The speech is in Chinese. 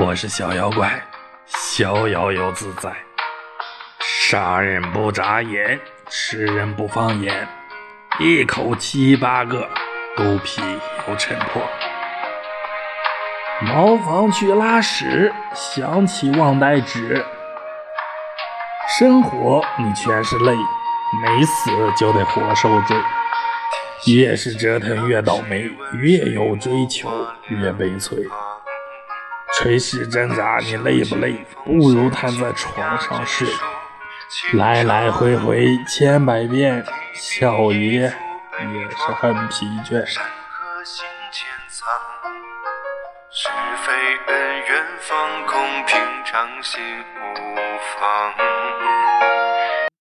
我是小妖怪，逍遥又自在，杀人不眨眼，吃人不放眼，一口七八个，肚皮有撑破。茅房去拉屎，想起忘带纸。生活你全是泪，没死就得活受罪。越是折腾越倒霉，越有追求越悲催。垂死挣扎，你累不累？不如瘫在床上睡。来来回回千百遍，小爷也是很疲倦。是非恩怨放空，平常心无妨。